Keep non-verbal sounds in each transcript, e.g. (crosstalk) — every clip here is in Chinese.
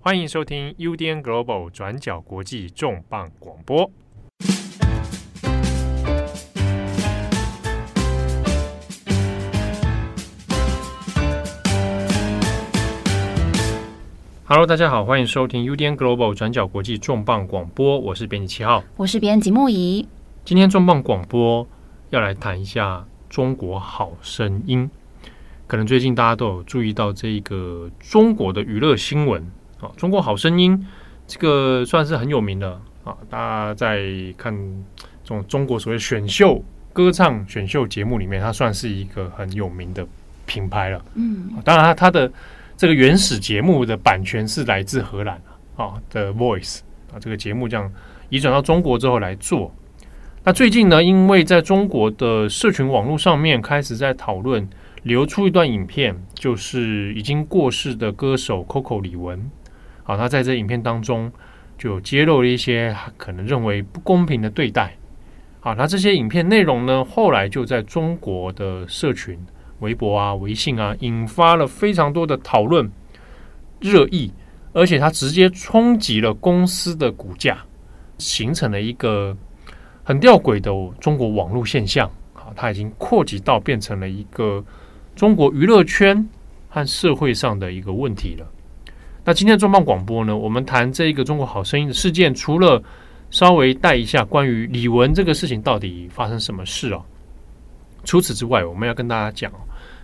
欢迎收听 UDN Global 转角国际重磅广播。Hello，大家好，欢迎收听 UDN Global 转角国际重磅广播。我是编辑七号，我是编辑木仪。今天重磅广播要来谈一下《中国好声音》。可能最近大家都有注意到这个中国的娱乐新闻。啊，中国好声音这个算是很有名的啊！大家在看这种中国所谓选秀歌唱选秀节目里面，它算是一个很有名的品牌了。嗯，当然，它它的这个原始节目的版权是来自荷兰啊的 Voice 啊，这个节目这样移转到中国之后来做。那最近呢，因为在中国的社群网络上面开始在讨论，流出一段影片，就是已经过世的歌手 Coco 李玟。好，他在这影片当中就揭露了一些可能认为不公平的对待。好，那这些影片内容呢，后来就在中国的社群、微博啊、微信啊，引发了非常多的讨论、热议，而且它直接冲击了公司的股价，形成了一个很吊诡的中国网络现象。好，它已经扩及到变成了一个中国娱乐圈和社会上的一个问题了。那今天的重磅广播呢，我们谈这个中国好声音的事件，除了稍微带一下关于李玟这个事情到底发生什么事哦，除此之外，我们要跟大家讲，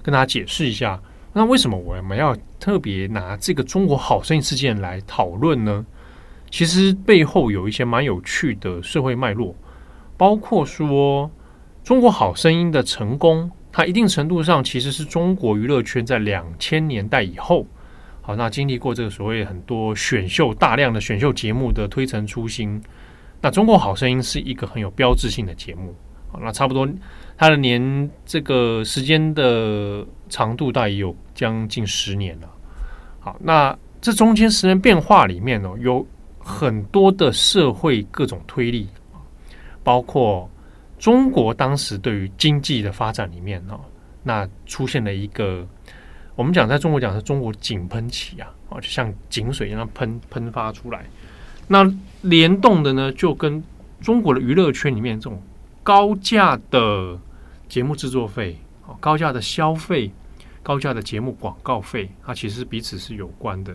跟大家解释一下，那为什么我们要特别拿这个中国好声音事件来讨论呢？其实背后有一些蛮有趣的社会脉络，包括说中国好声音的成功，它一定程度上其实是中国娱乐圈在两千年代以后。好，那经历过这个所谓很多选秀、大量的选秀节目的推陈出新，那《中国好声音》是一个很有标志性的节目。好，那差不多它的年这个时间的长度大概有将近十年了。好，那这中间十年变化里面呢，有很多的社会各种推力，包括中国当时对于经济的发展里面呢，那出现了一个。我们讲，在中国讲是中国井喷期啊，啊，就像井水一样喷喷发出来。那联动的呢，就跟中国的娱乐圈里面这种高价的节目制作费、高价的消费、高价的节目广告费，它其实彼此是有关的。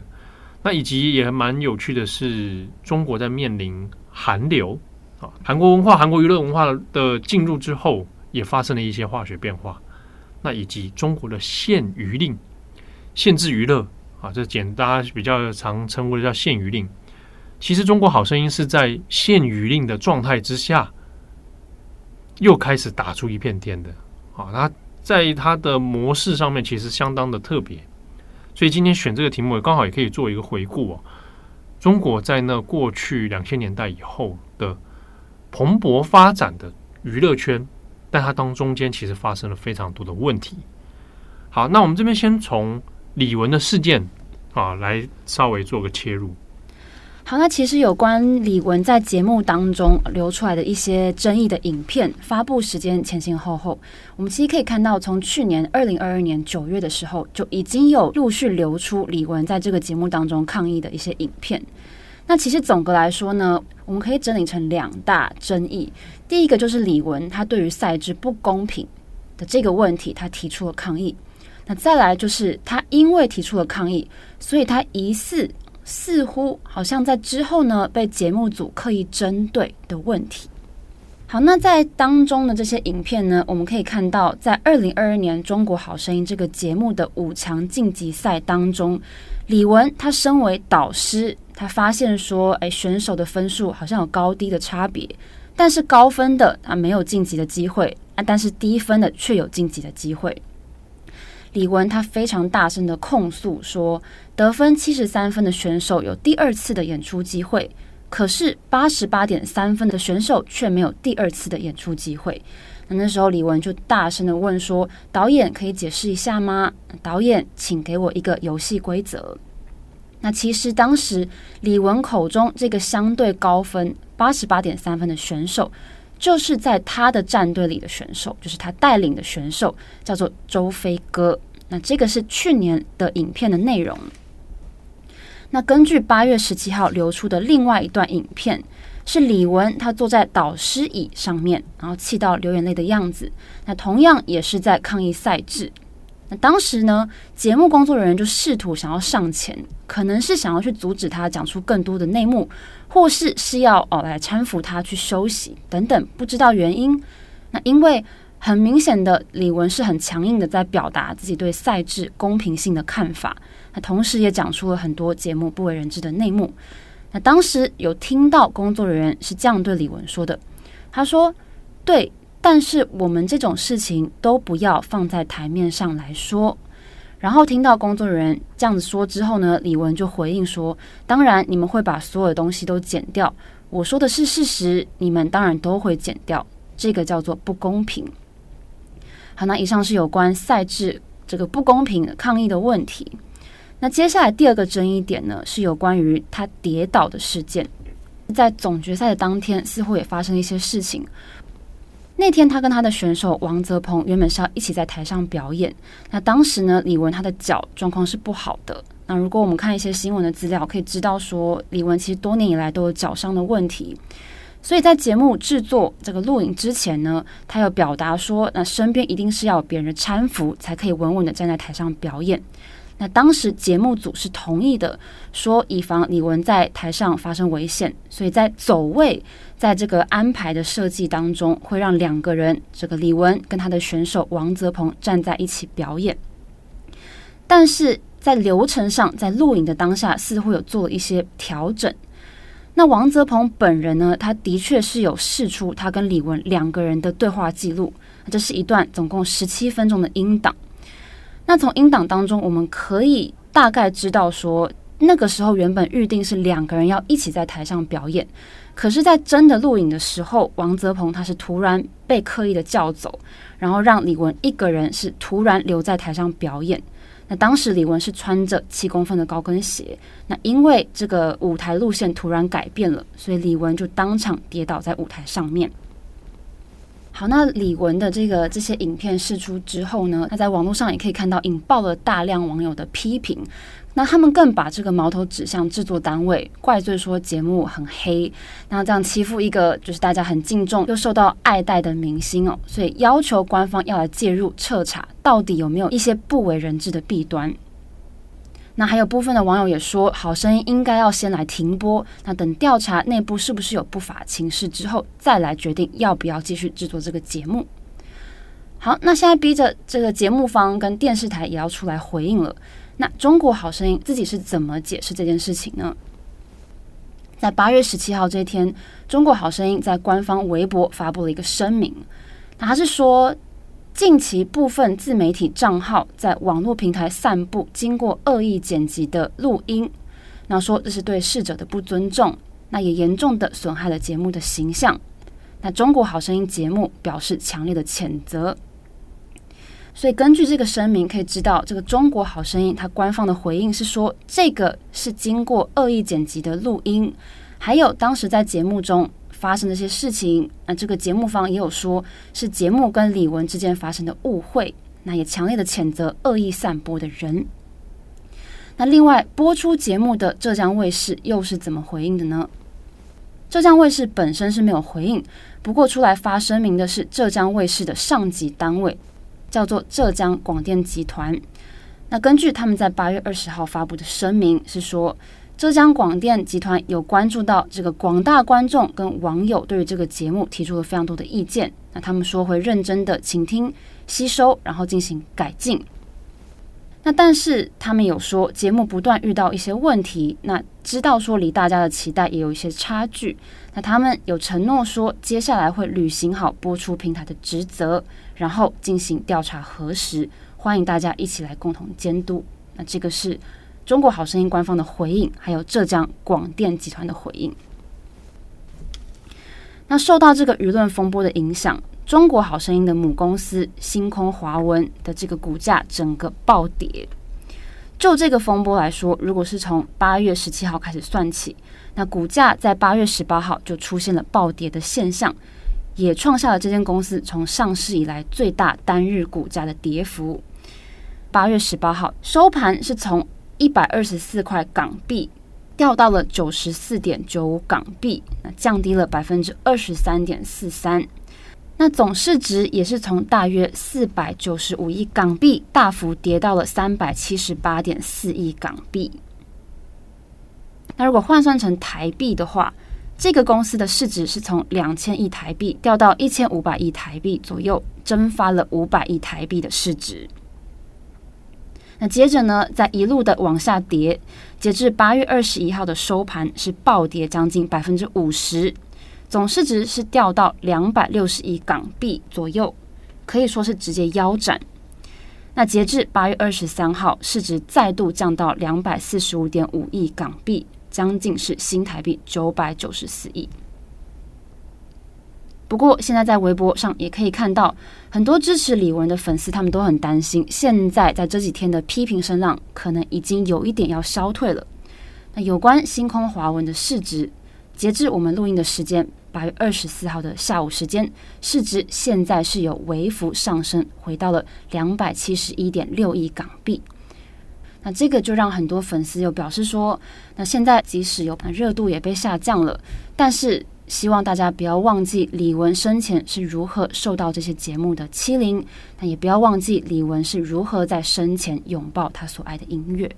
那以及也蛮有趣的是，中国在面临韩流啊，韩国文化、韩国娱乐文化的进入之后，也发生了一些化学变化。那以及中国的限娱令。限制娱乐啊，这简单比较常称呼的叫限娱令。其实《中国好声音》是在限娱令的状态之下，又开始打出一片天的啊。它在它的模式上面其实相当的特别，所以今天选这个题目刚好也可以做一个回顾哦。中国在那过去两千年代以后的蓬勃发展的娱乐圈，但它当中间其实发生了非常多的问题。好，那我们这边先从。李玟的事件啊，来稍微做个切入。好，那其实有关李玟在节目当中流出来的一些争议的影片，发布时间前前后后，我们其实可以看到，从去年二零二二年九月的时候，就已经有陆续流出李玟在这个节目当中抗议的一些影片。那其实总的来说呢，我们可以整理成两大争议。第一个就是李玟他对于赛制不公平的这个问题，他提出了抗议。那再来就是他因为提出了抗议，所以他疑似似乎好像在之后呢被节目组刻意针对的问题。好，那在当中的这些影片呢，我们可以看到，在二零二二年《中国好声音》这个节目的五强晋级赛当中，李玟他身为导师，他发现说，哎，选手的分数好像有高低的差别，但是高分的他没有晋级的机会啊，但是低分的却有晋级的机会。李玟他非常大声的控诉说，得分七十三分的选手有第二次的演出机会，可是八十八点三分的选手却没有第二次的演出机会。那那时候李玟就大声的问说：“导演可以解释一下吗？导演，请给我一个游戏规则。”那其实当时李玟口中这个相对高分八十八点三分的选手。就是在他的战队里的选手，就是他带领的选手，叫做周飞哥。那这个是去年的影片的内容。那根据八月十七号流出的另外一段影片，是李玟他坐在导师椅上面，然后气到流眼泪的样子。那同样也是在抗议赛制。那当时呢，节目工作人员就试图想要上前，可能是想要去阻止他讲出更多的内幕，或是是要哦来搀扶他去休息等等，不知道原因。那因为很明显的，李玟是很强硬的在表达自己对赛制公平性的看法，那同时也讲出了很多节目不为人知的内幕。那当时有听到工作人员是这样对李玟说的，他说：“对。”但是我们这种事情都不要放在台面上来说。然后听到工作人员这样子说之后呢，李文就回应说：“当然，你们会把所有的东西都剪掉。我说的是事实，你们当然都会剪掉。这个叫做不公平。”好，那以上是有关赛制这个不公平抗议的问题。那接下来第二个争议点呢，是有关于他跌倒的事件。在总决赛的当天，似乎也发生一些事情。那天，他跟他的选手王泽鹏原本是要一起在台上表演。那当时呢，李玟他的脚状况是不好的。那如果我们看一些新闻的资料，可以知道说，李玟其实多年以来都有脚伤的问题。所以在节目制作这个录影之前呢，他有表达说，那身边一定是要有别人搀扶，才可以稳稳的站在台上表演。那当时节目组是同意的，说以防李玟在台上发生危险，所以在走位，在这个安排的设计当中，会让两个人，这个李玟跟他的选手王泽鹏站在一起表演。但是在流程上，在录影的当下，似乎有做了一些调整。那王泽鹏本人呢，他的确是有释出他跟李玟两个人的对话记录，这是一段总共十七分钟的音档。那从音档当中，我们可以大概知道说，那个时候原本预定是两个人要一起在台上表演，可是，在真的录影的时候，王泽鹏他是突然被刻意的叫走，然后让李玟一个人是突然留在台上表演。那当时李玟是穿着七公分的高跟鞋，那因为这个舞台路线突然改变了，所以李玟就当场跌倒在舞台上面。好，那李玟的这个这些影片释出之后呢，那在网络上也可以看到引爆了大量网友的批评。那他们更把这个矛头指向制作单位，怪罪说节目很黑，那这样欺负一个就是大家很敬重又受到爱戴的明星哦，所以要求官方要来介入彻查，到底有没有一些不为人知的弊端。那还有部分的网友也说，好声音应该要先来停播，那等调查内部是不是有不法情事之后，再来决定要不要继续制作这个节目。好，那现在逼着这个节目方跟电视台也要出来回应了。那中国好声音自己是怎么解释这件事情呢？在八月十七号这一天，中国好声音在官方微博发布了一个声明，那他是说。近期部分自媒体账号在网络平台散布经过恶意剪辑的录音，那说这是对逝者的不尊重，那也严重的损害了节目的形象。那中国好声音节目表示强烈的谴责。所以根据这个声明可以知道，这个中国好声音它官方的回应是说，这个是经过恶意剪辑的录音，还有当时在节目中。发生的一些事情，那这个节目方也有说是节目跟李玟之间发生的误会，那也强烈的谴责恶意散播的人。那另外播出节目的浙江卫视又是怎么回应的呢？浙江卫视本身是没有回应，不过出来发声明的是浙江卫视的上级单位，叫做浙江广电集团。那根据他们在八月二十号发布的声明是说。浙江广电集团有关注到这个广大观众跟网友对于这个节目提出了非常多的意见，那他们说会认真的倾听、吸收，然后进行改进。那但是他们有说节目不断遇到一些问题，那知道说离大家的期待也有一些差距，那他们有承诺说接下来会履行好播出平台的职责，然后进行调查核实，欢迎大家一起来共同监督。那这个是。中国好声音官方的回应，还有浙江广电集团的回应。那受到这个舆论风波的影响，中国好声音的母公司星空华文的这个股价整个暴跌。就这个风波来说，如果是从八月十七号开始算起，那股价在八月十八号就出现了暴跌的现象，也创下了这间公司从上市以来最大单日股价的跌幅。八月十八号收盘是从一百二十四块港币掉到了九十四点九五港币，那降低了百分之二十三点四三。那总市值也是从大约四百九十五亿港币大幅跌到了三百七十八点四亿港币。那如果换算成台币的话，这个公司的市值是从两千亿台币掉到一千五百亿台币左右，蒸发了五百亿台币的市值。那接着呢，再一路的往下跌，截至八月二十一号的收盘是暴跌将近百分之五十，总市值是掉到两百六十亿港币左右，可以说是直接腰斩。那截至八月二十三号，市值再度降到两百四十五点五亿港币。将近是新台币九百九十四亿。不过，现在在微博上也可以看到很多支持李玟的粉丝，他们都很担心，现在在这几天的批评声浪可能已经有一点要消退了。那有关星空华文的市值，截至我们录音的时间，八月二十四号的下午时间，市值现在是有微幅上升，回到了两百七十一点六亿港币。那这个就让很多粉丝又表示说，那现在即使有热度也被下降了，但是希望大家不要忘记李玟生前是如何受到这些节目的欺凌，那也不要忘记李玟是如何在生前拥抱他所爱的音乐。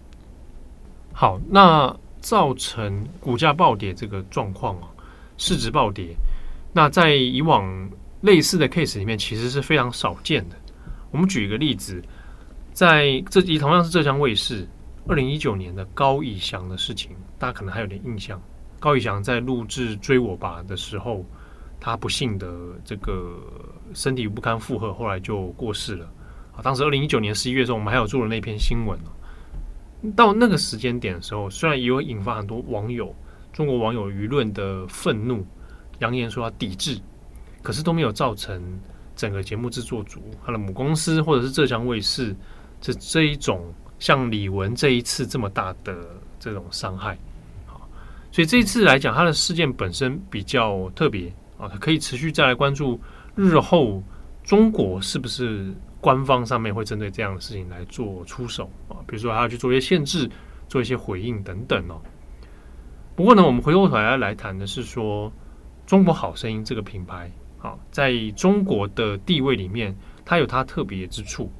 好，那造成股价暴跌这个状况啊，市值暴跌，那在以往类似的 case 里面其实是非常少见的。我们举一个例子。在这集同样是浙江卫视二零一九年的高以翔的事情，大家可能还有点印象。高以翔在录制《追我吧》的时候，他不幸的这个身体不堪负荷，后来就过世了。啊，当时二零一九年十一月的时候，我们还有做了那篇新闻。到那个时间点的时候，虽然也有引发很多网友、中国网友舆论的愤怒，扬言说要抵制，可是都没有造成整个节目制作组、他的母公司或者是浙江卫视。这这一种像李玟这一次这么大的这种伤害，所以这一次来讲，它的事件本身比较特别啊，它可以持续再来关注日后中国是不是官方上面会针对这样的事情来做出手啊，比如说还要去做一些限制、做一些回应等等哦。不过呢，我们回过头来来谈的是说，中国好声音这个品牌啊，在中国的地位里面，它有它特别之处。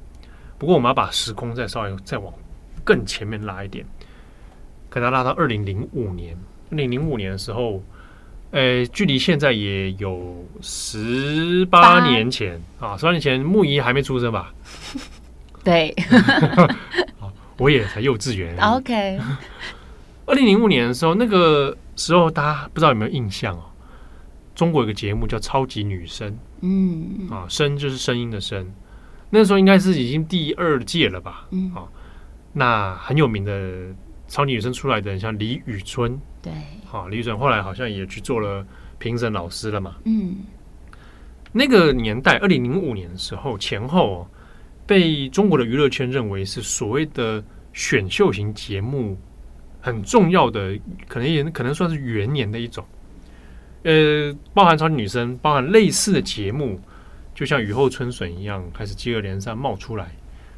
不过，我们要把时空再稍微再往更前面拉一点，可能拉到二零零五年。二零零五年的时候，呃，距离现在也有十八年前啊，十八年前木仪还没出生吧？(laughs) 对，(laughs) 我也才幼稚园。OK，二零零五年的时候，那个时候大家不知道有没有印象哦？中国有个节目叫《超级女声》，嗯啊，声就是声音的声。那时候应该是已经第二届了吧？嗯，啊，那很有名的超级女生出来的人，像李宇春，对，好，李宇春后来好像也去做了评审老师了嘛。嗯，那个年代，二零零五年的时候前后，被中国的娱乐圈认为是所谓的选秀型节目很重要的，可能也可能算是元年的一种。呃，包含超级女生，包含类似的节目。就像雨后春笋一样，开始接二连三冒出来。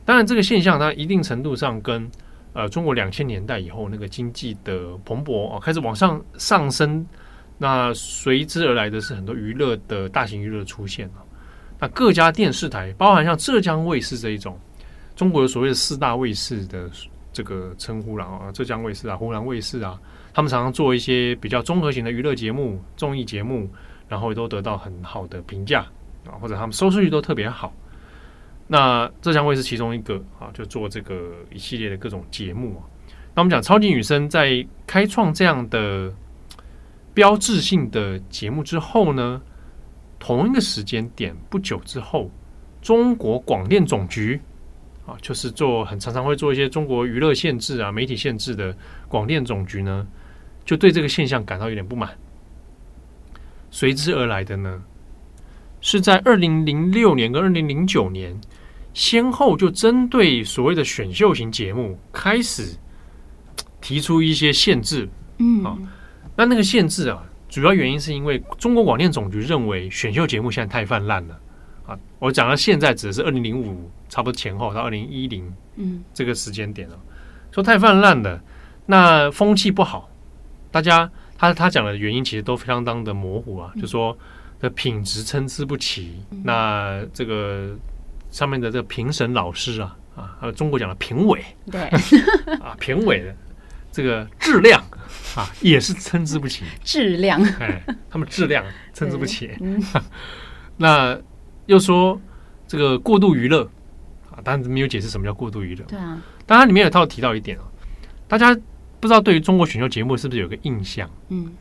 当然，这个现象它一定程度上跟呃中国两千年代以后那个经济的蓬勃哦开始往上上升，那随之而来的是很多娱乐的大型娱乐出现了。那各家电视台，包含像浙江卫视这一种，中国有所谓的四大卫视的这个称呼了啊，浙江卫视啊、湖南卫视啊，他们常常做一些比较综合型的娱乐节目、综艺节目，然后都得到很好的评价。啊，或者他们收视率都特别好，那浙江卫视其中一个啊，就做这个一系列的各种节目啊。那我们讲超级女声在开创这样的标志性的节目之后呢，同一个时间点不久之后，中国广电总局啊，就是做很常常会做一些中国娱乐限制啊、媒体限制的广电总局呢，就对这个现象感到有点不满，随之而来的呢。是在二零零六年跟二零零九年，先后就针对所谓的选秀型节目开始提出一些限制。嗯，啊，那那个限制啊，主要原因是因为中国广电总局认为选秀节目现在太泛滥了。啊，我讲到现在指的是二零零五差不多前后到二零一零，嗯，这个时间点了，说太泛滥了，那风气不好，大家他他讲的原因其实都相当的模糊啊，嗯、就说的品质参差不齐，嗯、那这个上面的这个评审老师啊啊，还有中国讲的评委，对。啊，评委的这个质量啊也是参差不齐，质量，哎，他们质量参差不齐，嗯、(laughs) 那又说这个过度娱乐啊，当然没有解释什么叫过度娱乐，对啊，当然里面有套提到一点啊，大家。不知道对于中国选秀节目是不是有个印象？嗯，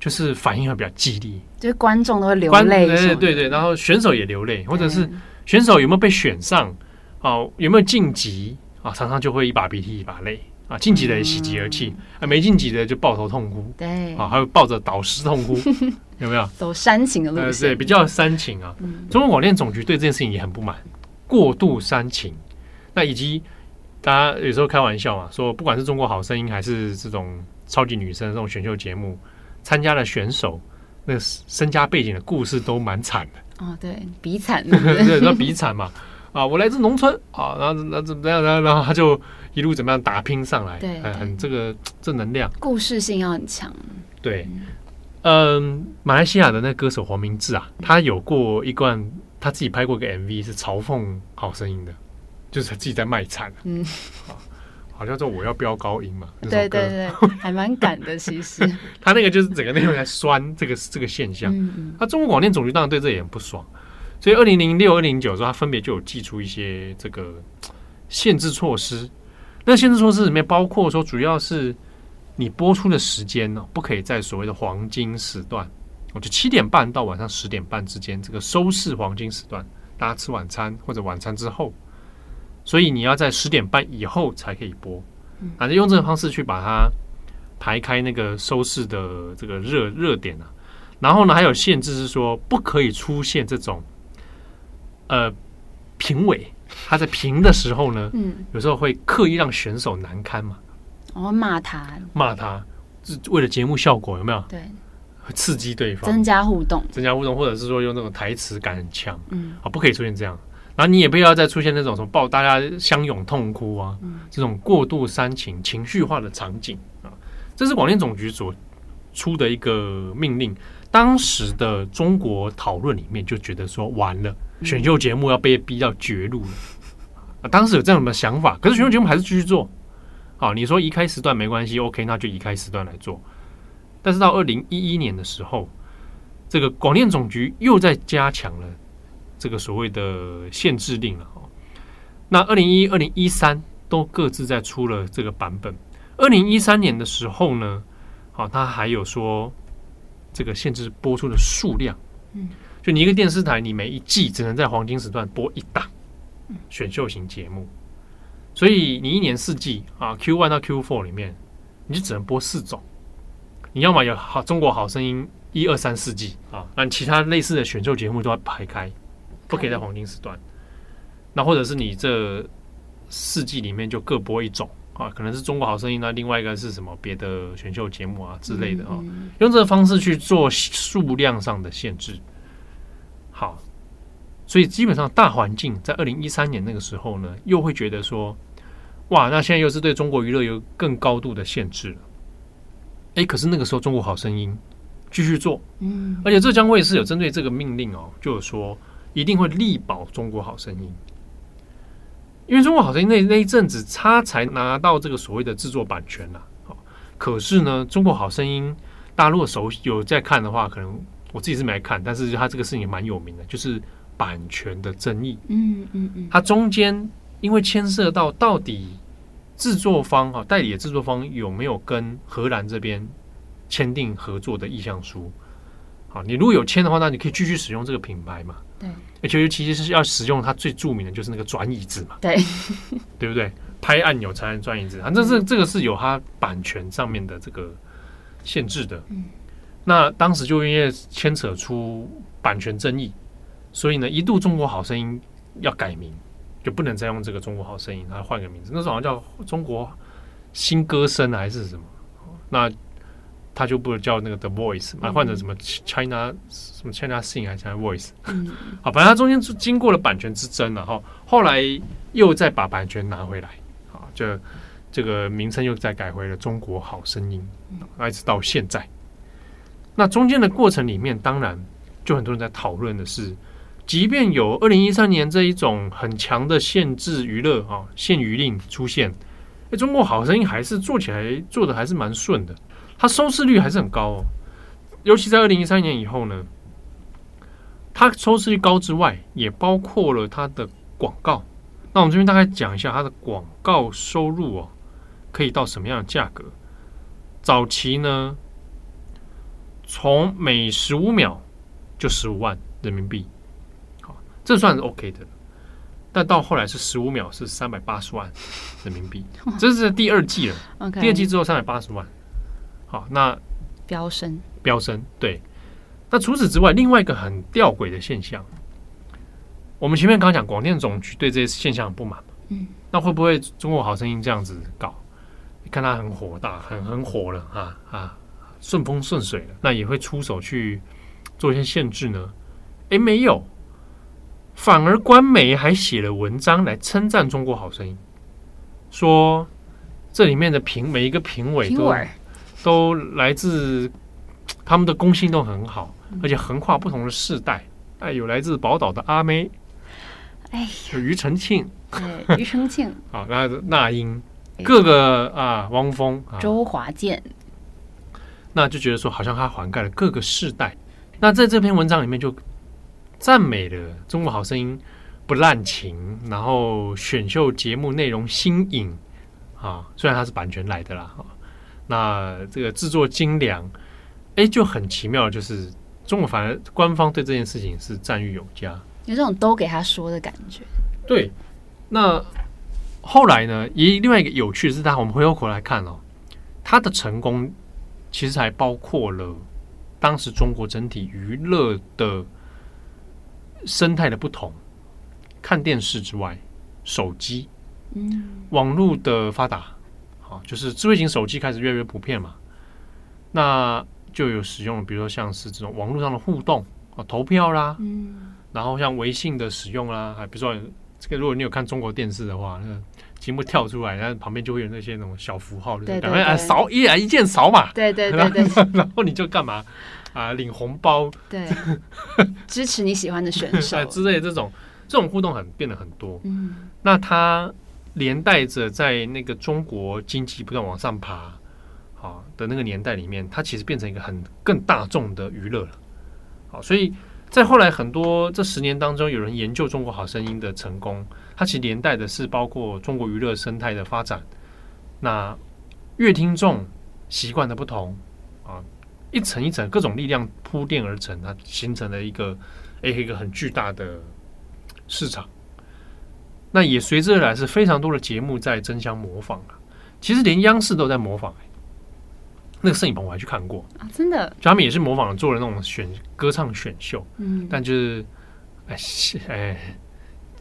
就是反应会比较激烈，就是观众都会流泪，对对对对，然后选手也流泪，或者是选手有没有被选上啊？有没有晋级啊？常常就会一把鼻涕一把泪啊！晋级的也喜极而泣，啊，没晋级的就抱头痛哭，对啊，还有抱着导师痛哭，(laughs) 有没有？走煽情的路线，对，比较煽情啊。中国广电总局对这件事情也很不满，过度煽情，那以及。大家有时候开玩笑嘛，说不管是中国好声音还是这种超级女声这种选秀节目，参加的选手那身家背景的故事都蛮惨的。哦，对，比惨，(laughs) 对，那比惨嘛。啊，我来自农村啊，然后那怎么样？然后然后他就一路怎么样打拼上来，对，很这个正能量，故事性要很强。对，嗯，马来西亚的那歌手黄明志啊，他有过一段他自己拍过一个 MV 是嘲讽好声音的。就是他自己在卖惨，嗯，好，(laughs) 好像说我要飙高音嘛，对对对，还蛮赶的。其实 (laughs) 他那个就是整个内容在酸这个这个现象。嗯嗯，他中国广电总局当然对这也很不爽，所以二零零六、二零零九的时候，他分别就有寄出一些这个限制措施。那限制措施里面包括说，主要是你播出的时间呢，不可以在所谓的黄金时段，我就七点半到晚上十点半之间这个收视黄金时段，大家吃晚餐或者晚餐之后。所以你要在十点半以后才可以播，反正用这个方式去把它排开那个收视的这个热热点啊。然后呢，还有限制是说不可以出现这种呃评委他在评的时候呢，嗯，有时候会刻意让选手难堪嘛。哦，骂他，骂他，是为了节目效果有没有？对，刺激对方，增加互动，增加互动，或者是说用那种台词感很强，嗯，啊，不可以出现这样。然后你也不要再出现那种什么抱大家相拥痛哭啊，这种过度煽情、情绪化的场景啊，这是广电总局所出的一个命令。当时的中国讨论里面就觉得说，完了，选秀节目要被逼到绝路了啊！(laughs) 当时有这样的想法，可是选秀节目还是继续做。好，你说移开时段没关系，OK，那就移开时段来做。但是到二零一一年的时候，这个广电总局又在加强了。这个所谓的限制令了哦，那二零一一、二零一三都各自在出了这个版本。二零一三年的时候呢，好，他还有说这个限制播出的数量，嗯，就你一个电视台，你每一季只能在黄金时段播一档选秀型节目，所以你一年四季啊，Q one 到 Q four 里面，你就只能播四种。你要么有好中国好声音一二三四季啊，那其他类似的选秀节目都要排开。不可以在黄金时段，那或者是你这四季里面就各播一种啊，可能是中国好声音，那另外一个是什么别的选秀节目啊之类的啊，用这个方式去做数量上的限制。好，所以基本上大环境在二零一三年那个时候呢，又会觉得说，哇，那现在又是对中国娱乐有更高度的限制了。哎，可是那个时候中国好声音继续做，嗯，而且浙江卫视有针对这个命令哦，就是说。一定会力保《中国好声音》，因为《中国好声音》那那一阵子，他才拿到这个所谓的制作版权了。好，可是呢，《中国好声音》大家如果熟有在看的话，可能我自己是没来看，但是他这个事情蛮有名的，就是版权的争议。嗯嗯嗯，它中间因为牵涉到到底制作方哈代理的制作方有没有跟荷兰这边签订合作的意向书？好，你如果有签的话，那你可以继续使用这个品牌嘛。对，而且其实是要使用它最著名的就是那个转椅子嘛，对，(laughs) 对不对？拍按钮才能转椅子，反正这这个是有它版权上面的这个限制的。嗯，那当时就因为牵扯出版权争议，所以呢，一度中国好声音要改名，就不能再用这个中国好声音，它换个名字，那时候好像叫中国新歌声还是什么？那。他就不叫那个 The Voice，啊，换成什么 China 什么 China Sing 还是 China Voice？嗯，(laughs) 好，反正他中间是经过了版权之争，然后后来又再把版权拿回来，啊，就这个名称又再改回了《中国好声音》，一直到现在。那中间的过程里面，当然就很多人在讨论的是，即便有二零一三年这一种很强的限制娱乐啊限娱令出现，哎，《中国好声音》还是做起来做的还是蛮顺的，它收视率还是很高哦。尤其在二零一三年以后呢，它收视率高之外，也包括了它的广告。那我们这边大概讲一下它的广告收入哦，可以到什么样的价格？早期呢，从每十五秒就十五万人民币，好，这算是 OK 的。但到后来是十五秒是三百八十万人民币，(laughs) 这是第二季了。第二季之后三百八十万，好，那飙升，飙升。对，那除此之外，另外一个很吊诡的现象。我们前面刚刚讲广电总局对这些现象很不满，嗯，那会不会中国好声音这样子搞？你看他很火大，很很火了啊啊，顺风顺水了，那也会出手去做一些限制呢？诶，没有，反而官媒还写了文章来称赞中国好声音，说这里面的评每一个评委都都来自他们的公信都很好，而且横跨不同的世代，哎，有来自宝岛的阿妹。哎，庾澄庆，对，庾澄庆，(laughs) 好，那那英，各个啊，汪峰，周华健，那就觉得说，好像他涵盖了各个世代。那在这篇文章里面，就赞美了《中国好声音》不滥情，然后选秀节目内容新颖。啊，虽然它是版权来的啦，哈，那这个制作精良，哎，就很奇妙，就是中国反而官方对这件事情是赞誉有加。有这种都给他说的感觉。对，那后来呢？一另外一个有趣的是，他我们回过头来看哦，他的成功其实还包括了当时中国整体娱乐的生态的不同。看电视之外，手机，嗯，网络的发达，好，就是智慧型手机开始越来越普遍嘛。那就有使用，比如说像是这种网络上的互动啊，投票啦，嗯。然后像微信的使用啦，还比如说这个，如果你有看中国电视的话，那个节目跳出来，然后旁边就会有那些那种小符号，对对对，扫一啊一键扫码，对对对对，(laughs) 然后你就干嘛啊领红包，对，支持你喜欢的选 (laughs) 手之类的这种这种互动很变得很多，嗯，那它连带着在那个中国经济不断往上爬，好的那个年代里面，它其实变成一个很更大众的娱乐了，好，所以。在后来很多这十年当中，有人研究《中国好声音》的成功，它其实连带的是包括中国娱乐生态的发展。那乐听众习惯的不同啊，一层一层各种力量铺垫而成，它形成了一个诶一个很巨大的市场。那也随之而来是非常多的节目在争相模仿啊，其实连央视都在模仿。那个摄影棚我还去看过啊，真的，就他们也是模仿做了那种选歌唱选秀，嗯，但就是哎哎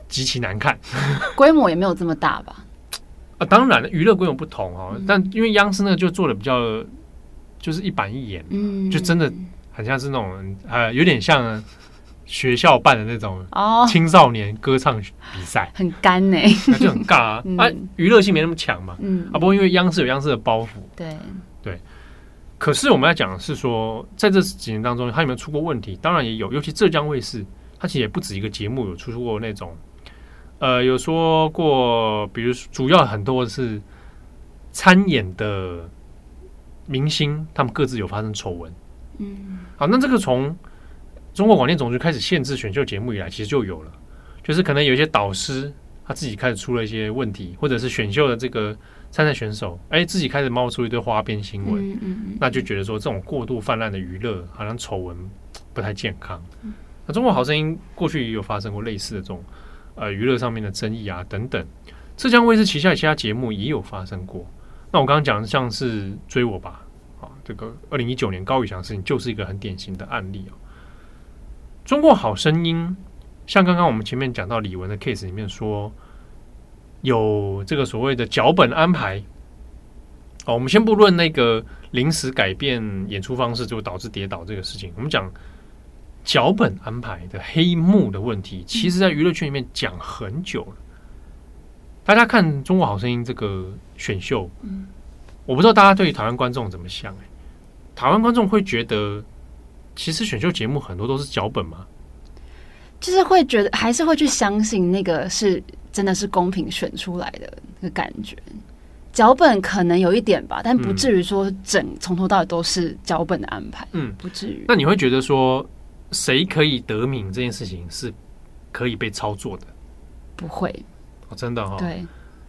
极其难看，(laughs) 规模也没有这么大吧？啊，当然了，娱乐规模不同哦，嗯、但因为央视那个就做的比较就是一板一眼，嗯，就真的很像是那种呃，有点像学校办的那种哦。青少年歌唱比赛，很干呢，那就很尬啊，(laughs) 嗯、啊，娱乐性没那么强嘛，嗯，啊，不过因为央视有央视的包袱，对。对。可是我们要讲的是说，在这几年当中，它有没有出过问题？当然也有，尤其浙江卫视，它其实也不止一个节目有出过那种，呃，有说过，比如主要很多是参演的明星，他们各自有发生丑闻。嗯，好，那这个从中国广电总局开始限制选秀节目以来，其实就有了，就是可能有一些导师他自己开始出了一些问题，或者是选秀的这个。参赛选手哎，自己开始冒出一堆花边新闻，嗯嗯、那就觉得说这种过度泛滥的娱乐好像丑闻不太健康。嗯、那中国好声音过去也有发生过类似的这种呃娱乐上面的争议啊等等。浙江卫视旗下其他节目也有发生过。那我刚刚讲的像是追我吧，啊，这个二零一九年高宇翔事情就是一个很典型的案例哦。中国好声音像刚刚我们前面讲到李玟的 case 里面说。有这个所谓的脚本安排，哦，我们先不论那个临时改变演出方式就导致跌倒这个事情，我们讲脚本安排的黑幕的问题，其实在娱乐圈里面讲很久了。大家看《中国好声音》这个选秀，我不知道大家对台湾观众怎么想、台湾观众会觉得，其实选秀节目很多都是脚本吗？就是会觉得，还是会去相信那个是真的是公平选出来的那个感觉。脚本可能有一点吧，但不至于说整从头到尾都是脚本的安排。嗯，不至于。那你会觉得说，谁可以得名这件事情是可以被操作的？不会哦，真的哈、哦。对，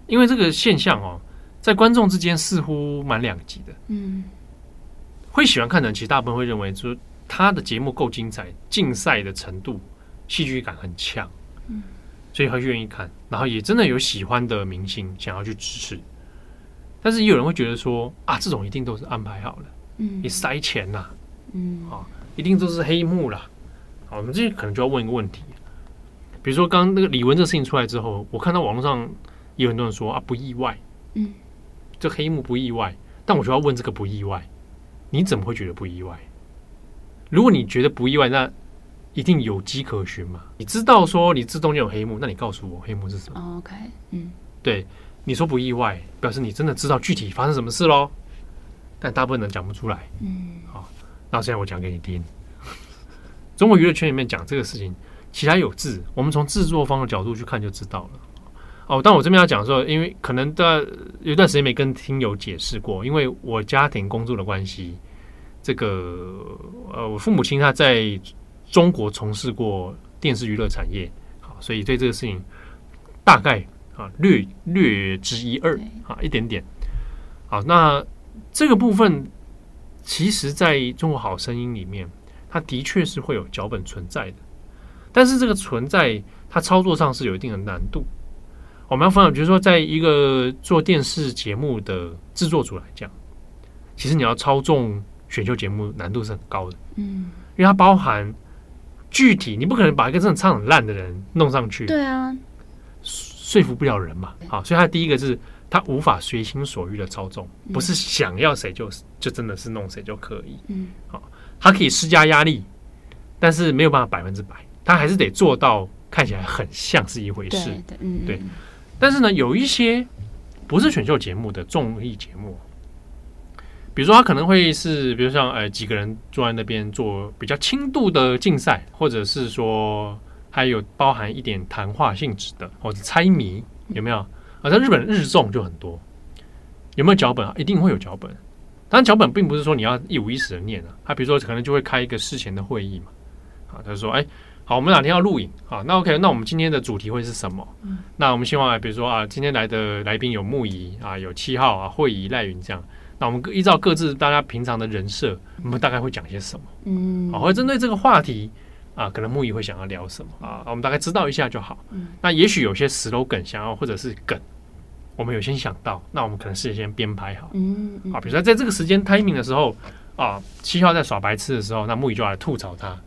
因为这个现象哦，在观众之间似乎蛮两极的。嗯，会喜欢看的人，其实大部分会认为说他的节目够精彩，竞赛的程度、戏剧感很强。嗯，所以他愿意看，然后也真的有喜欢的明星想要去支持。但是也有人会觉得说啊，这种一定都是安排好了，嗯，你塞钱呐，嗯，啊，一定都是黑幕啦。好，我们这可能就要问一个问题，比如说刚刚那个李玟这个事情出来之后，我看到网络上也有很多人说啊，不意外，嗯，这黑幕不意外，但我就要问这个不意外，你怎么会觉得不意外？如果你觉得不意外，那一定有迹可循嘛？你知道说你这中间有黑幕，那你告诉我黑幕是什么？OK，嗯，对。你说不意外，表示你真的知道具体发生什么事喽？但大部分人讲不出来。嗯，好，那现在我讲给你听。中国娱乐圈里面讲这个事情，其他有字。我们从制作方的角度去看就知道了。哦，但我这边要讲说，因为可能的有段时间没跟听友解释过，因为我家庭工作的关系，这个呃，我父母亲他在中国从事过电视娱乐产业，好，所以对这个事情大概。啊，略略知一二啊，一点点。好，那这个部分其实在中国好声音里面，它的确是会有脚本存在的，但是这个存在它操作上是有一定的难度。我们要分享，比如说，在一个做电视节目的制作组来讲，其实你要操纵选秀节目难度是很高的，嗯，因为它包含具体，你不可能把一个真的唱很烂的人弄上去，对啊。说服不了人嘛，好，所以他第一个是他无法随心所欲的操纵，不是想要谁就就真的是弄谁就可以，嗯，好，他可以施加压力，但是没有办法百分之百，他还是得做到看起来很像是一回事，对，嗯，对。但是呢，有一些不是选秀节目的综艺节目，比如说他可能会是，比如像呃几个人坐在那边做比较轻度的竞赛，或者是说。还有包含一点谈话性质的，或者猜谜，有没有？啊，在日本日综就很多，有没有脚本啊？一定会有脚本。当然，脚本并不是说你要一五一十的念啊。他比如说，可能就会开一个事前的会议嘛。啊，他说：“哎，好，我们哪天要录影啊？那 OK，那我们今天的主题会是什么？嗯，那我们希望，比如说啊，今天来的来宾有木仪啊，有七号啊，会仪、赖云这样。那我们依照各自大家平常的人设，我们大概会讲些什么？嗯，好，会针对这个话题。”啊，可能木易会想要聊什么啊？我们大概知道一下就好。嗯，那也许有些 slogan 想要或者是梗，我们有先想到，那我们可能事先编排好。嗯，嗯，啊，比如说在这个时间 timing 的时候啊，七号在耍白痴的时候，那木易就要来吐槽他。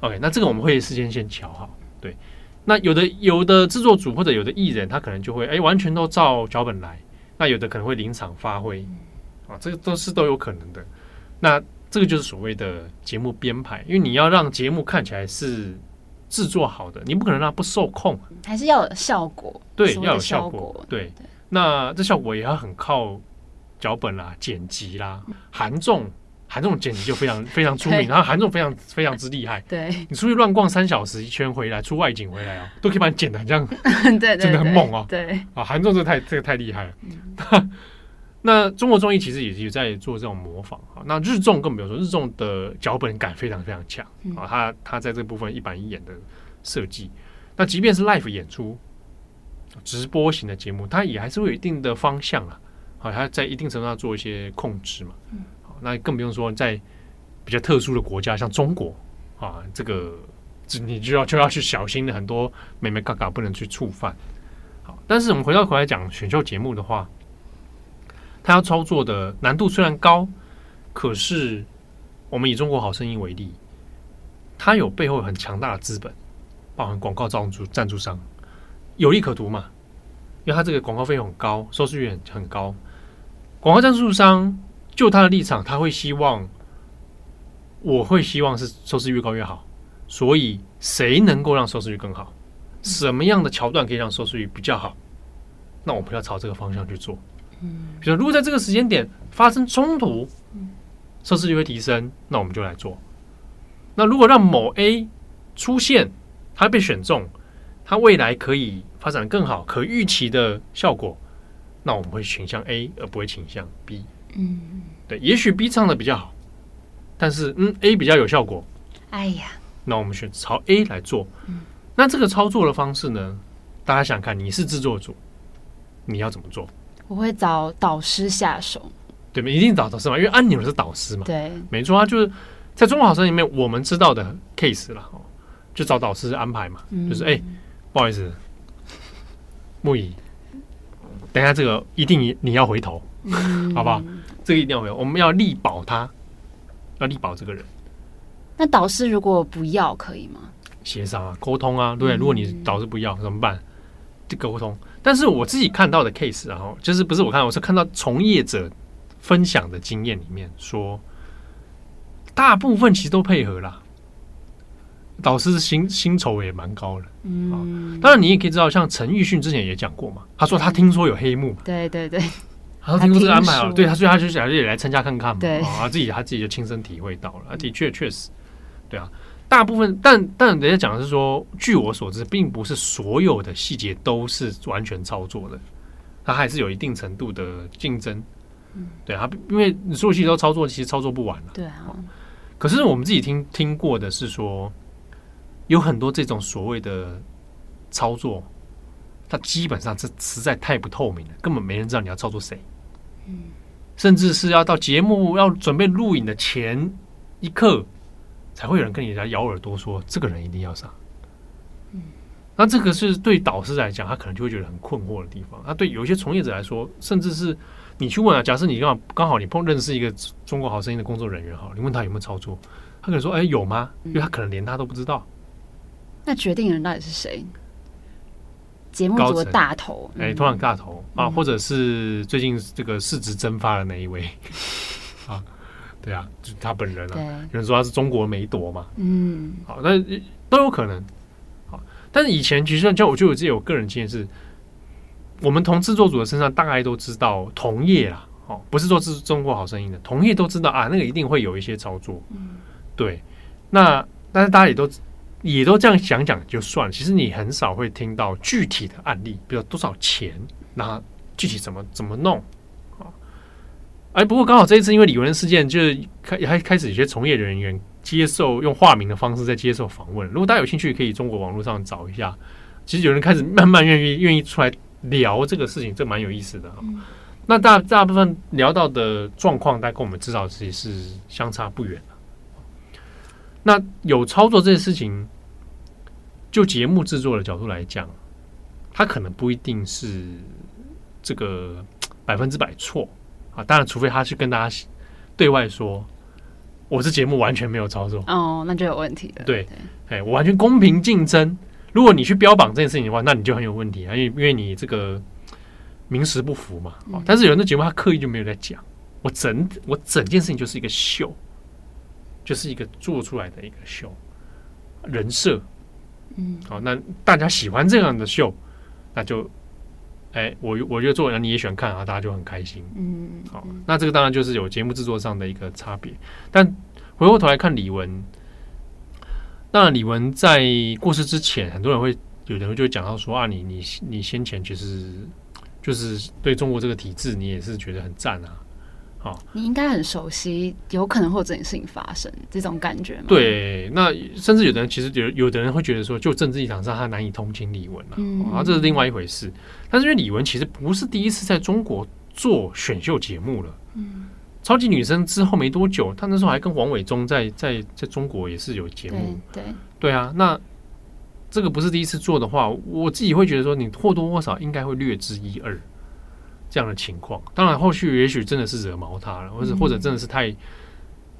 Okay, 那这个我们会事先先瞧好。对，那有的有的制作组或者有的艺人，他可能就会哎、欸、完全都照脚本来，那有的可能会临场发挥。啊，这个都是都有可能的。那。这个就是所谓的节目编排，因为你要让节目看起来是制作好的，你不可能让它不受控，还是要有效果。对，要有效果。对，对那这效果也要很靠脚本啦、剪辑啦。韩综，韩仲剪辑就非常 (laughs) 非常出名，然后韩仲非常非常之厉害。对，你出去乱逛三小时一圈回来，出外景回来哦，都可以把你剪的这样，对，真的很猛哦。对，啊，韩仲这太这个太厉害了。嗯 (laughs) 那中国综艺其实也是在做这种模仿啊。那日综更不用说，日综的脚本感非常非常强啊。他他在这部分一板一眼的设计。那即便是 live 演出、直播型的节目，它也还是会有一定的方向啊。好，它在一定程度上做一些控制嘛。好，那更不用说在比较特殊的国家，像中国啊，这个你就要就要去小心的很多眉眉嘎嘎不能去触犯。好，但是我们回到头来讲选秀节目的话。他要操作的难度虽然高，可是我们以中国好声音为例，它有背后很强大的资本，包含广告赞助赞助商，有利可图嘛？因为它这个广告费用很高，收视率很很高。广告赞助商就他的立场，他会希望，我会希望是收视率越高越好。所以谁能够让收视率更好？什么样的桥段可以让收视率比较好？那我们要朝这个方向去做。嗯，比如如果在这个时间点发生冲突，收视率会提升，那我们就来做。那如果让某 A 出现，他被选中，他未来可以发展更好、可预期的效果，那我们会倾向 A 而不会倾向 B。嗯，对，也许 B 唱的比较好，但是嗯 A 比较有效果。哎呀，那我们选朝 A 来做。嗯，那这个操作的方式呢？大家想看，你是制作组，你要怎么做？我会找导师下手，对吗？一定找导师嘛，因为按钮是导师嘛。对，没错啊，就是在中国好声音里面，我们知道的 case 了，就找导师安排嘛。嗯、就是哎、欸，不好意思，木仪，等一下这个一定你要回头，嗯、好不好？这个一定要回头，我们要力保他，要力保这个人。那导师如果不要，可以吗？协商啊，沟通啊，对，如果你导师不要怎么办？就沟通。但是我自己看到的 case，然后就是不是我看，我是看到从业者分享的经验里面说，大部分其实都配合啦。导师薪薪酬也蛮高的，嗯，当然你也可以知道，像陈奕迅之前也讲过嘛，他说他听说有黑幕，对对对，(laughs) 他说听说这个安排好，对他，所以他就想也来参加看看嘛，对，啊，自己他自己就亲身体会到了，啊的确确实，对啊。大部分，但但人家讲的是说，据我所知，并不是所有的细节都是完全操作的，它还是有一定程度的竞争。嗯，对啊，因为你所有细节都操作，其实操作不完了。对啊。可是我们自己听听过的是说，有很多这种所谓的操作，它基本上是实在太不透明了，根本没人知道你要操作谁。嗯。甚至是要到节目要准备录影的前一刻。才会有人跟你来咬耳朵说，这个人一定要上。嗯，那这个是对导师来讲，他可能就会觉得很困惑的地方。那对有些从业者来说，甚至是你去问啊，假设你刚好刚好你碰认识一个中国好声音的工作人员哈，你问他有没有操作，他可能说，哎，有吗？因为他可能连他都不知道。那决定人到底是谁？节目组的大头，哎，通常大头啊，或者是最近这个市值蒸发的那一位啊。对啊，就他本人啊，有人说他是中国梅朵嘛，嗯，好，那都有可能，好，但是以前其实像我就我自己有个人经验是，我们同制作组的身上大概都知道同业啦，哦，不是说是中国好声音的同业都知道啊，那个一定会有一些操作，嗯，对，那但是大家也都也都这样想讲就算了，其实你很少会听到具体的案例，比如多少钱，那具体怎么怎么弄。哎，不过刚好这一次因为李文事件，就是开还开始有些从业人员接受用化名的方式在接受访问。如果大家有兴趣，可以中国网络上找一下。其实有人开始慢慢愿意愿意出来聊这个事情，这蛮有意思的那大大部分聊到的状况，大概跟我们知道其实是相差不远的。那有操作这件事情，就节目制作的角度来讲，它可能不一定是这个百分之百错。啊，当然，除非他去跟大家对外说，我这节目完全没有操作哦，那就有问题了。对，哎，我完全公平竞争。如果你去标榜这件事情的话，那你就很有问题啊，因为因为你这个名实不符嘛。嗯、但是有人的节目他刻意就没有在讲，我整我整件事情就是一个秀，就是一个做出来的一个秀人设。嗯，好，那大家喜欢这样的秀，那就。哎，我我觉得做人你也喜欢看啊，大家就很开心。嗯，好，那这个当然就是有节目制作上的一个差别。但回过头来看李玟，那李玟在过世之前，很多人会有人就会讲到说啊，你你你先前其实就是对中国这个体制，你也是觉得很赞啊。好，你应该很熟悉，有可能会有这件事情发生这种感觉吗？对，那甚至有的人其实有有的人会觉得说，就政治立场上他难以同情李玟了，嗯，啊，这是另外一回事。但是因为李玟其实不是第一次在中国做选秀节目了，嗯，超级女生之后没多久，她那时候还跟王伟忠在在在中国也是有节目，对啊，那这个不是第一次做的话，我自己会觉得说，你或多或少应该会略知一二。这样的情况，当然后续也许真的是惹毛他了，或者或者真的是太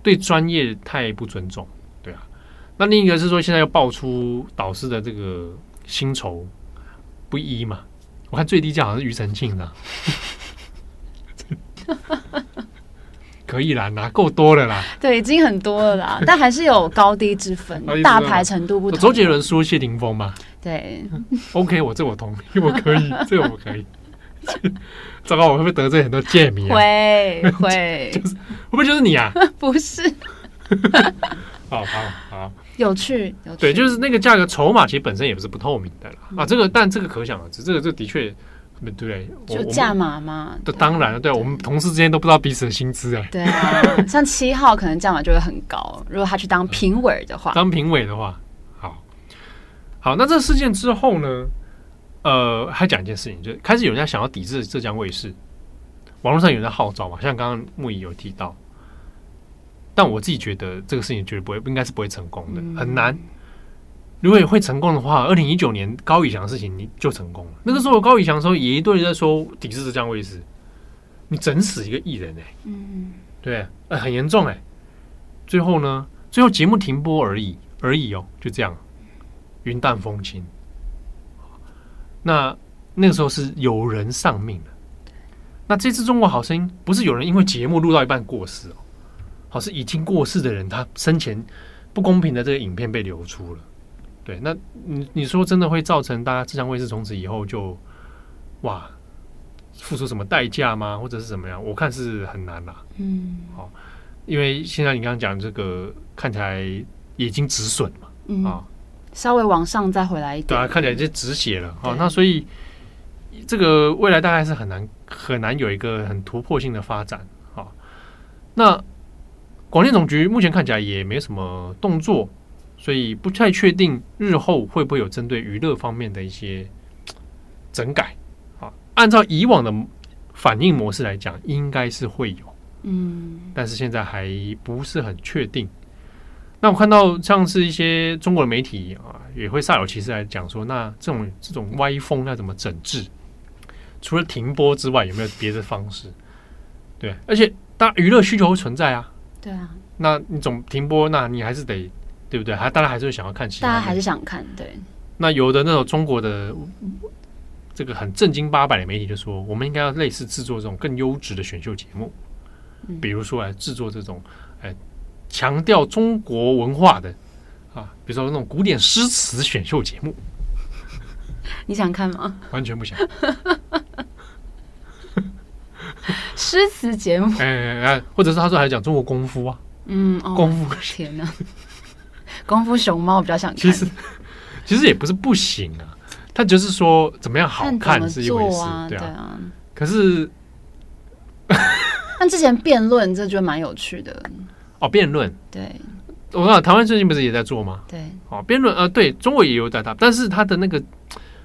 对专业太不尊重，对啊。那另一个是说，现在要爆出导师的这个薪酬不一嘛？我看最低价好像是庾澄庆的，可以啦，拿够多了啦。对，已经很多了啦，(laughs) 但还是有高低之分，大牌程度不同。周杰伦说谢霆锋嘛？对，OK，我这我同意，我可以，(laughs) 这个我可以。(laughs) 糟糕，我会不会得罪很多贱民啊？会 (laughs) 会，就是会不会就是你啊？(laughs) 不是，好好好，有趣有趣。对，就是那个价格筹码其实本身也不是不透明的啦。嗯、啊。这个但这个可想而知，这个这的确对对，就价码嘛。对，当然了，对，我们同事之间都不知道彼此的薪资哎。对啊，像七号可能价码就会很高，如果他去当评委的话，当评委的话，好，好，那这个事件之后呢？呃，还讲一件事情，就开始有人在想要抵制浙江卫视，网络上有人在号召嘛，像刚刚木易有提到，但我自己觉得这个事情绝对不会，应该是不会成功的，很难。如果会成功的话，二零一九年高以翔的事情你就成功了。那个时候高以翔的时候也一堆人在说抵制浙江卫视，你整死一个艺人哎、欸，嗯，对，呃，很严重哎、欸。最后呢，最后节目停播而已而已哦，就这样，云淡风轻。那那个时候是有人丧命了。那这次《中国好声音》不是有人因为节目录到一半过世哦，好是已经过世的人，他生前不公平的这个影片被流出了。对，那你你说真的会造成大家浙江卫视从此以后就哇付出什么代价吗？或者是怎么样？我看是很难啦。嗯，好，因为现在你刚刚讲这个看起来已经止损嘛，嗯、啊。稍微往上再回来一点，对啊，看起来就止血了哦。那所以这个未来大概是很难很难有一个很突破性的发展啊。那广电总局目前看起来也没什么动作，所以不太确定日后会不会有针对娱乐方面的一些整改啊。按照以往的反应模式来讲，应该是会有，嗯，但是现在还不是很确定。那我看到像是一些中国的媒体啊，也会煞有其事来讲说，那这种这种歪风要怎么整治？除了停播之外，有没有别的方式？对，而且当娱乐需求会存在啊。对啊。那你总停播，那你还是得对不对？还大家还是会想要看其他。大家还是想看，对。那有的那种中国的这个很正经八百的媒体就说，我们应该要类似制作这种更优质的选秀节目，比如说来制作这种哎。强调中国文化的啊，比如说那种古典诗词选秀节目，你想看吗？完全不想。诗词节目，哎哎哎，或者是他说还讲中国功夫啊，嗯，功夫，天哪，功夫熊猫比较想看。其实其实也不是不行啊，他就是说怎么样好看是一回事，对啊。可是，(laughs) 但之前辩论这就蛮有趣的。哦，辩论，对，我看台湾最近不是也在做吗？对，哦，辩论，呃，对中国也有在打，但是它的那个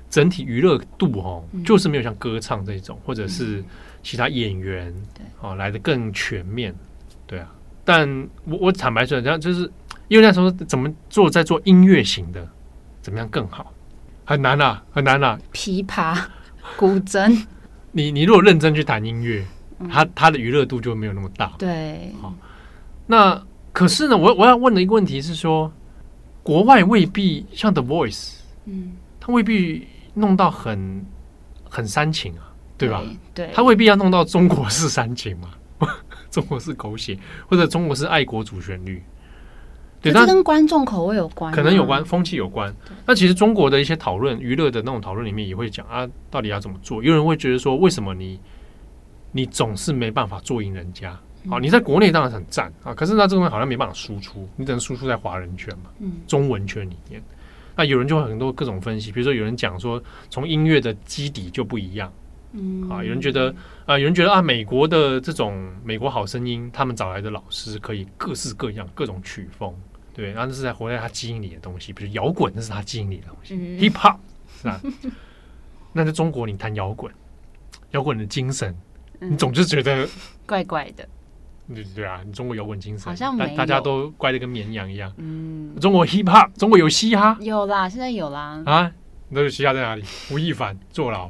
整体娱乐度哦，嗯、就是没有像歌唱这种，或者是其他演员，对、嗯，哦，来的更全面，对啊。但我我坦白说，这样就是因为那时候怎么做，在做音乐型的，怎么样更好，很难啊，很难啊。琵琶、古筝，(laughs) 你你如果认真去弹音乐，它它的娱乐度就没有那么大，对，好。那可是呢，我我要问的一个问题是说，国外未必像 The Voice，嗯，他未必弄到很很煽情啊，对吧？对，他未必要弄到中国式煽情嘛，(laughs) 中国式狗血，或者中国式爱国主旋律，对，这跟观众口味有关，可能有关，风气有关。那其实中国的一些讨论，娱乐的那种讨论里面也会讲啊，到底要怎么做？有人会觉得说，为什么你你总是没办法做赢人家？好，你在国内当然很赞啊，可是那这东西好像没办法输出，你只能输出在华人圈嘛，嗯，中文圈里面。那有人就会很多各种分析，比如说有人讲说，从音乐的基底就不一样，嗯，啊，有人觉得啊，有人觉得啊，美国的这种美国好声音，他们找来的老师可以各式各样各种曲风，对，然后那是在活在他基因里的东西，比如摇滚，那是他基因里的东西，嗯，hip hop 是吧？(laughs) 那在中国，你弹摇滚，摇滚的精神，你总是觉得怪怪的。对对啊，你中国摇滚精神，好像大家都乖的跟绵羊一样。嗯，中国 hip hop，中国有嘻哈，有啦，现在有啦。啊，那个嘻哈在哪里？吴亦凡坐牢，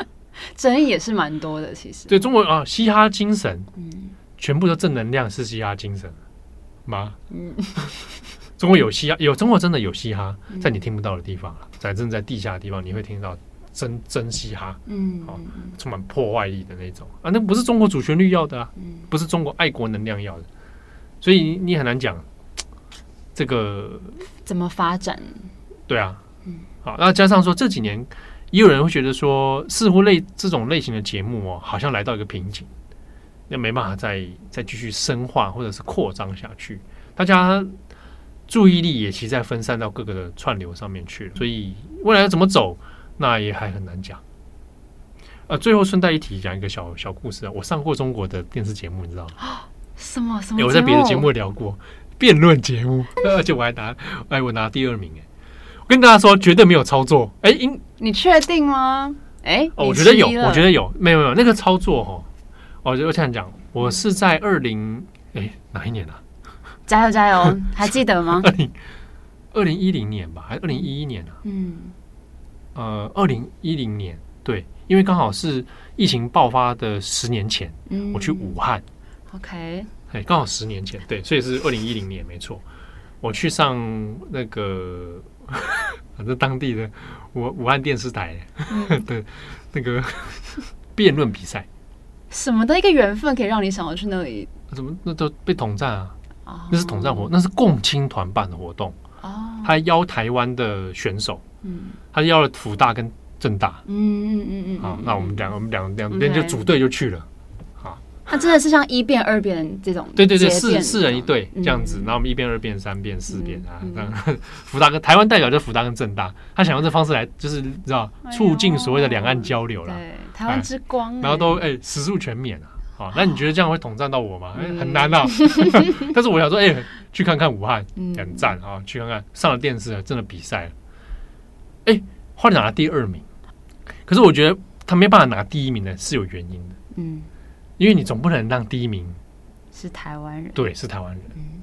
(laughs) 争议也是蛮多的。其实，对中国啊，嘻哈精神，嗯，全部都正能量是嘻哈精神吗？嗯，(laughs) 中国有嘻哈，有中国真的有嘻哈，在你听不到的地方，在正在地下的地方，你会听到。真真嘻哈，嗯，好，充满破坏力的那种。啊，那不是中国主旋律要的啊，嗯、不是中国爱国能量要的，所以你很难讲 (tsk) 这个怎么发展。对啊，嗯，好，那加上说这几年也有人会觉得说，似乎类这种类型的节目哦，好像来到一个瓶颈，那没办法再再继续深化或者是扩张下去，大家注意力也其实在分散到各个的串流上面去了，所以未来要怎么走，那也还很难讲。呃，最后顺带一提，讲一个小小故事啊，我上过中国的电视节目，你知道吗？什么什么？我在别的节目聊过辩论节目，(laughs) 而且我还拿哎，我拿第二名哎。我跟大家说，绝对没有操作哎，应你确定吗？哎，哦，我觉得有，我觉得有，没有没有那个操作哦。我就这样讲，我是在二零哎哪一年啊？加油加油，(laughs) 还记得吗？二零二零一零年吧，还是二零一一年啊？嗯，呃，二零一零年对。因为刚好是疫情爆发的十年前，嗯、我去武汉，OK，哎，刚好十年前，对，所以是二零一零年，没错。我去上那个，(laughs) 反正当地的武武汉电视台 (laughs) 的那个 (laughs) 辩论比赛。什么的一个缘分可以让你想要去那里？怎么那都被统战啊？Oh. 那是统战活，那是共青团办的活动。哦，oh. 他邀台湾的选手，嗯，他要了辅大跟。正大，嗯嗯嗯嗯，好，那我们两个，我们两两边就组队就去了，好，那真的是像一辩二辩这种，对对对，四四人一队这样子，然后我们一辩二辩三辩四辩啊，这样。辅 (laughs) 大跟台湾代表就福大跟正大，他想用这方式来，就是你知道，促进所谓的两岸交流了，对，台湾之光，然后都哎食宿全免啊，好，那你觉得这样会统战到我吗？哎，很难啊，(laughs) 但是我想说，哎，去看看武汉，很赞啊，去看看上了电视了，真的比赛了，哎，后来拿了第二名。可是我觉得他没办法拿第一名呢，是有原因的。嗯，因为你总不能让第一名是台湾人，对，是台湾人。嗯，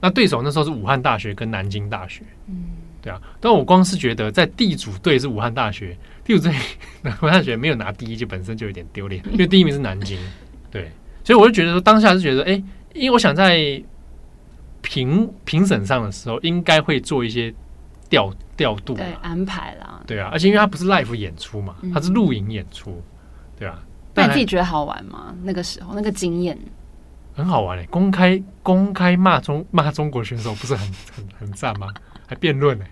那对手那时候是武汉大学跟南京大学。嗯，对啊。但我光是觉得在地主队是武汉大学，地主队 (laughs) 武汉大学没有拿第一，就本身就有点丢脸，因为第一名是南京。对，所以我就觉得说，当下是觉得，哎，因为我想在评评审上的时候，应该会做一些。调调度对安排啦，对啊，而且因为它不是 live 演出嘛，它是录影演出，对啊。那你自己觉得好玩吗？那个时候那个经验很好玩嘞，公开公开骂中骂中国选手不是很 (laughs) 很很赞吗？还辩论呢，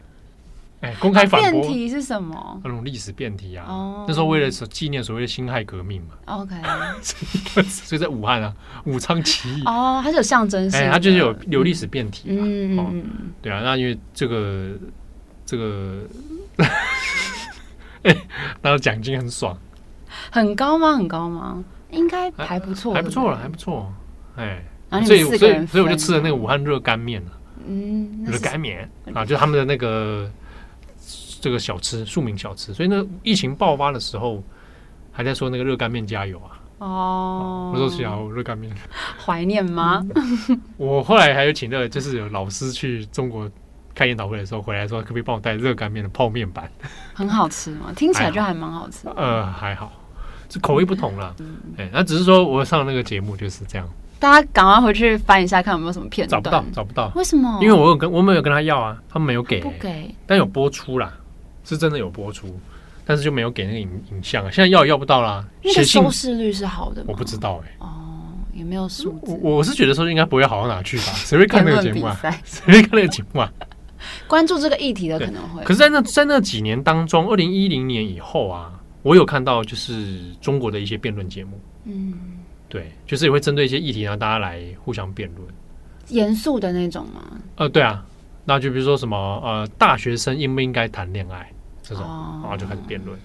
哎，公开。辩题是什么？那种历史辩题啊。哦。那时候为了纪念所谓的辛亥革命嘛。OK。(laughs) 所以在武汉啊，武昌起义。哦，它是有象征性。哎，它就是有有历史辩题嘛。嗯。对啊，那因为这个。这个，(laughs) 哎，拿到奖金很爽，很高吗？很高吗？应该还不错，还不错了，还不错。哎，所以所以所以我就吃了那个武汉热干面了。嗯，热干面啊，就他们的那个这个小吃，庶民小吃。所以那疫情爆发的时候，还在说那个热干面加油啊。哦，我说起来热干面，怀念吗？我后来还有请那个，就是有老师去中国。开研讨会的时候回来说，可不可以帮我带热干面的泡面版？很好吃吗？听起来就还蛮好吃。呃，还好，这口味不同了。哎，那只是说我上那个节目就是这样。大家赶快回去翻一下，看有没有什么片段。找不到，找不到。为什么？因为我有跟我没有跟他要啊，他们没有给，不给，但有播出啦，是真的有播出，但是就没有给那个影影像啊。现在要也要不到啦。那个收视率是好的吗？我不知道哎。哦，也没有数字。我是觉得说应该不会好到哪去吧？谁会看那个节目啊？(laughs) 谁会看那个节目啊？关注这个议题的可能会，可是，在那在那几年当中，二零一零年以后啊，我有看到就是中国的一些辩论节目，嗯，对，就是也会针对一些议题让大家来互相辩论，严肃的那种吗？呃，对啊，那就比如说什么呃，大学生应不应该谈恋爱？这种，哦、然后就开始辩论。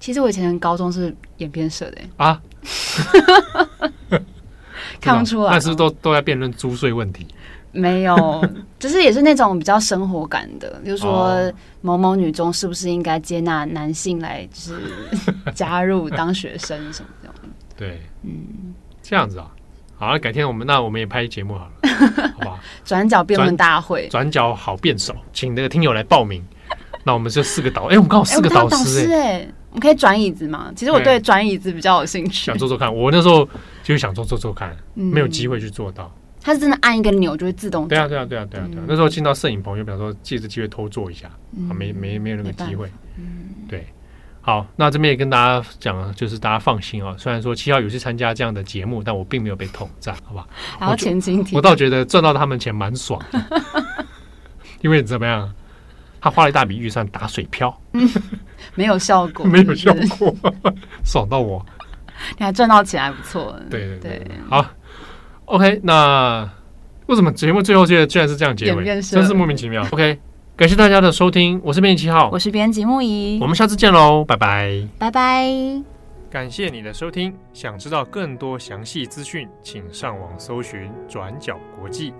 其实我以前高中是演编社的。啊，(laughs) (laughs) 看不出来，但是都都在辩论租税问题。没有，(laughs) 就是也是那种比较生活感的，就是说某某女中是不是应该接纳男性来，就是加入当学生什么这样。对，嗯，这样子啊，好，改天我们那我们也拍节目好了，(laughs) 好不好？转角辩论大会，转角好辩手，请那个听友来报名。那我们就四个导，哎，我们刚好四个导师，哎，我们可以转椅子吗？其实我对转椅子比较有兴趣，想做做看。我那时候就是想做做做看，没有机会去做到。它是真的按一个钮就会自动。对啊，对啊，对啊，对啊，对啊。那时候进到摄影棚，就比方说借着机会偷做一下，啊，没没没有那个机会。嗯，对。好，那这边也跟大家讲，就是大家放心啊。虽然说七号有去参加这样的节目，但我并没有被统战，好吧？然后前情提，我倒觉得赚到他们钱蛮爽的，(laughs) 因为怎么样？他花了一大笔预算打水漂，嗯，(laughs) 没有效果，没有效果，(laughs) 爽到我。你还赚到钱，还不错。对对对，对，好，OK。那为什么节目最后居然是这样结尾？真是莫名其妙。OK，感谢大家的收听，我是编辑七号，我是编辑木仪，我们下次见喽，拜拜，拜拜。感谢你的收听，想知道更多详细资讯，请上网搜寻转角国际。